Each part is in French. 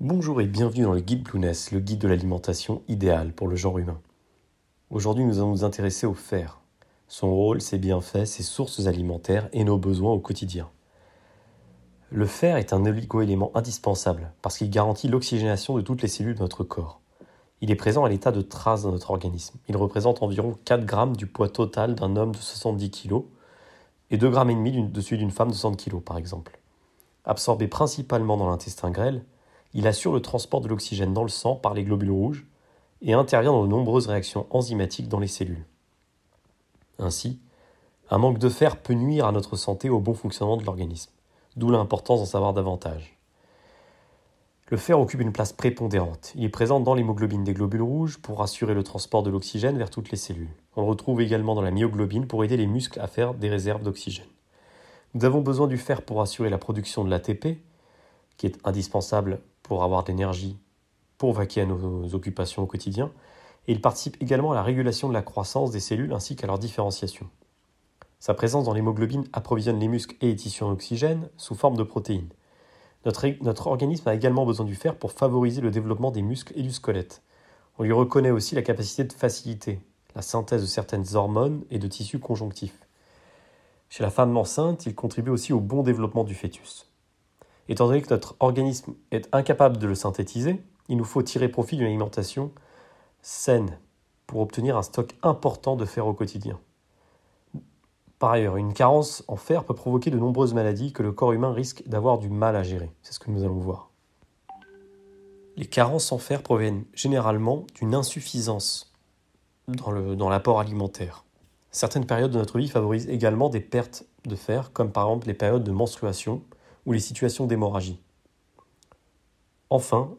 Bonjour et bienvenue dans le guide Blueness, le guide de l'alimentation idéale pour le genre humain. Aujourd'hui, nous allons nous intéresser au fer, son rôle, ses bienfaits, ses sources alimentaires et nos besoins au quotidien. Le fer est un oligoélément indispensable parce qu'il garantit l'oxygénation de toutes les cellules de notre corps. Il est présent à l'état de trace dans notre organisme. Il représente environ 4 grammes du poids total d'un homme de 70 kg et 2 grammes de celui d'une femme de 60 kg par exemple. Absorbé principalement dans l'intestin grêle, il assure le transport de l'oxygène dans le sang par les globules rouges et intervient dans de nombreuses réactions enzymatiques dans les cellules. Ainsi, un manque de fer peut nuire à notre santé et au bon fonctionnement de l'organisme, d'où l'importance d'en savoir davantage. Le fer occupe une place prépondérante. Il est présent dans l'hémoglobine des globules rouges pour assurer le transport de l'oxygène vers toutes les cellules. On le retrouve également dans la myoglobine pour aider les muscles à faire des réserves d'oxygène. Nous avons besoin du fer pour assurer la production de l'ATP, qui est indispensable pour avoir de l'énergie pour vaquer à nos occupations au quotidien, et il participe également à la régulation de la croissance des cellules ainsi qu'à leur différenciation. Sa présence dans l'hémoglobine approvisionne les muscles et les tissus en oxygène sous forme de protéines. Notre, notre, organisme a également besoin du fer pour favoriser le développement des muscles et du squelette. On lui reconnaît aussi la capacité de faciliter la synthèse de certaines hormones et de tissus conjonctifs. Chez la femme enceinte, il contribue aussi au bon développement du fœtus. Étant donné que notre organisme est incapable de le synthétiser, il nous faut tirer profit d'une alimentation saine pour obtenir un stock important de fer au quotidien. Par ailleurs, une carence en fer peut provoquer de nombreuses maladies que le corps humain risque d'avoir du mal à gérer. C'est ce que nous allons voir. Les carences en fer proviennent généralement d'une insuffisance dans l'apport alimentaire. Certaines périodes de notre vie favorisent également des pertes de fer, comme par exemple les périodes de menstruation, ou les situations d'hémorragie. Enfin,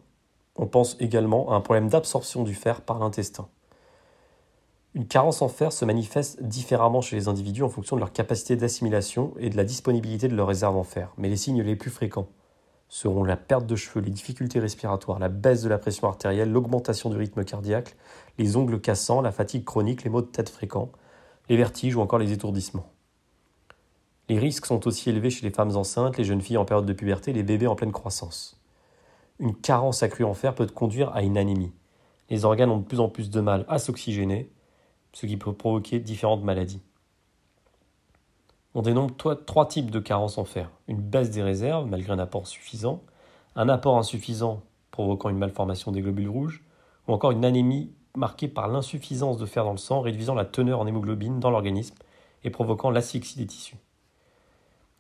on pense également à un problème d'absorption du fer par l'intestin. Une carence en fer se manifeste différemment chez les individus en fonction de leur capacité d'assimilation et de la disponibilité de leurs réserves en fer, mais les signes les plus fréquents seront la perte de cheveux, les difficultés respiratoires, la baisse de la pression artérielle, l'augmentation du rythme cardiaque, les ongles cassants, la fatigue chronique, les maux de tête fréquents, les vertiges ou encore les étourdissements. Les risques sont aussi élevés chez les femmes enceintes, les jeunes filles en période de puberté les bébés en pleine croissance. Une carence accrue en fer peut conduire à une anémie. Les organes ont de plus en plus de mal à s'oxygéner, ce qui peut provoquer différentes maladies. On dénombre trois types de carences en fer. Une baisse des réserves malgré un apport suffisant, un apport insuffisant provoquant une malformation des globules rouges, ou encore une anémie marquée par l'insuffisance de fer dans le sang, réduisant la teneur en hémoglobine dans l'organisme et provoquant l'asphyxie des tissus.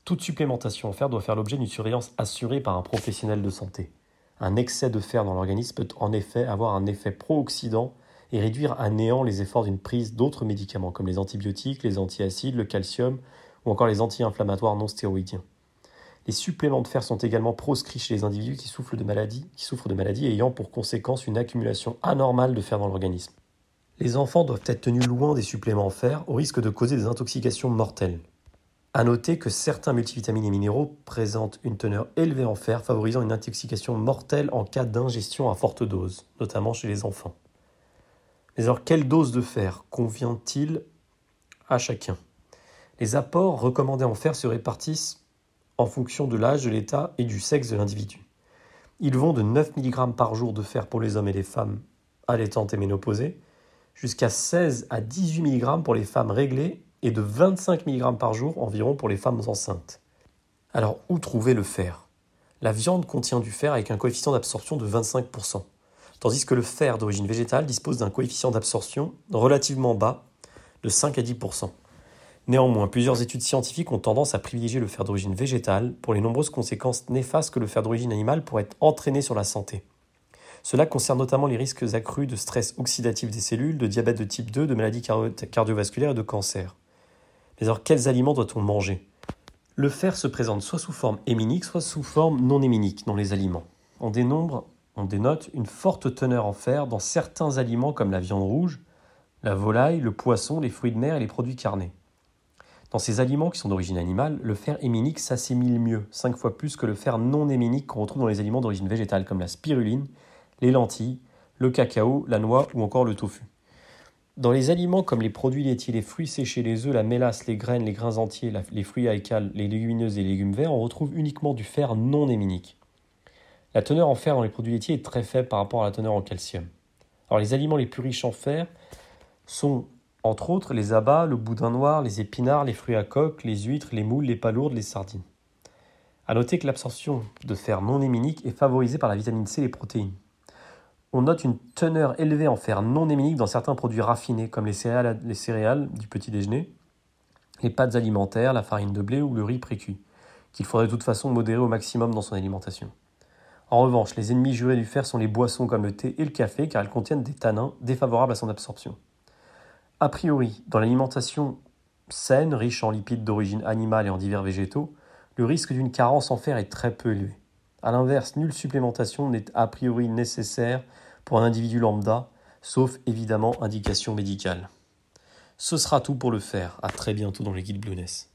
Toute supplémentation en fer doit faire l'objet d'une surveillance assurée par un professionnel de santé. Un excès de fer dans l'organisme peut en effet avoir un effet pro-oxydant et réduire à néant les efforts d'une prise d'autres médicaments comme les antibiotiques, les antiacides, le calcium ou encore les anti-inflammatoires non stéroïdiens. Les suppléments de fer sont également proscrits chez les individus qui souffrent de maladies, qui souffrent de maladies ayant pour conséquence une accumulation anormale de fer dans l'organisme. Les enfants doivent être tenus loin des suppléments en fer au risque de causer des intoxications mortelles. A noter que certains multivitamines et minéraux présentent une teneur élevée en fer, favorisant une intoxication mortelle en cas d'ingestion à forte dose, notamment chez les enfants. Mais alors, quelle dose de fer convient-il à chacun? Les apports recommandés en fer se répartissent en fonction de l'âge, de l'état et du sexe de l'individu. Ils vont de 9 mg par jour de fer pour les hommes et les femmes allaitantes et ménopausées, jusqu'à 16 à 18 mg pour les femmes réglées et de 25 mg par jour environ pour les femmes enceintes. Alors où trouver le fer? La viande contient du fer avec un coefficient d'absorption de 25%, tandis que le fer d'origine végétale dispose d'un coefficient d'absorption relativement bas de 5 à 10%. Néanmoins, plusieurs études scientifiques ont tendance à privilégier le fer d'origine végétale pour les nombreuses conséquences néfastes que le fer d'origine animale pourrait entraîner sur la santé. Cela concerne notamment les risques accrus de stress oxydatif des cellules, de diabète de type 2, de maladies cardiovasculaires et de cancer. Mais alors, quels aliments doit-on manger? Le fer se présente soit sous forme héminique, soit sous forme non héminique dans les aliments. On dénombre, on dénote une forte teneur en fer dans certains aliments comme la viande rouge, la volaille, le poisson, les fruits de mer et les produits carnés. Dans ces aliments qui sont d'origine animale, le fer héminique s'assimile mieux, 5 fois plus que le fer non héminique qu'on retrouve dans les aliments d'origine végétale comme la spiruline, les lentilles, le cacao, la noix ou encore le tofu. Dans les aliments comme les produits laitiers, les fruits séchés, les œufs, la mélasse, les graines, les grains entiers, les fruits à écale, les légumineuses et les légumes verts, on retrouve uniquement du fer non héminique. La teneur en fer dans les produits laitiers est très faible par rapport à la teneur en calcium. Alors les aliments les plus riches en fer sont entre autres les abats, le boudin noir, les épinards, les fruits à coque, les huîtres, les moules, les palourdes, les sardines. A noter que l'absorption de fer non héminique est favorisée par la vitamine C et les protéines. On note une teneur élevée en fer non héminique dans certains produits raffinés comme les céréales, les céréales du petit déjeuner, les pâtes alimentaires, la farine de blé ou le riz précuit, qu'il faudrait de toute façon modérer au maximum dans son alimentation. En revanche, les ennemis jurés du fer sont les boissons comme le thé et le café car elles contiennent des tanins défavorables à son absorption. A priori, dans l'alimentation saine, riche en lipides d'origine animale et en divers végétaux, le risque d'une carence en fer est très peu élevé. A l'inverse, nulle supplémentation n'est a priori nécessaire pour un individu lambda, sauf évidemment indication médicale. Ce sera tout pour le fer. À très bientôt dans les guides Blueness.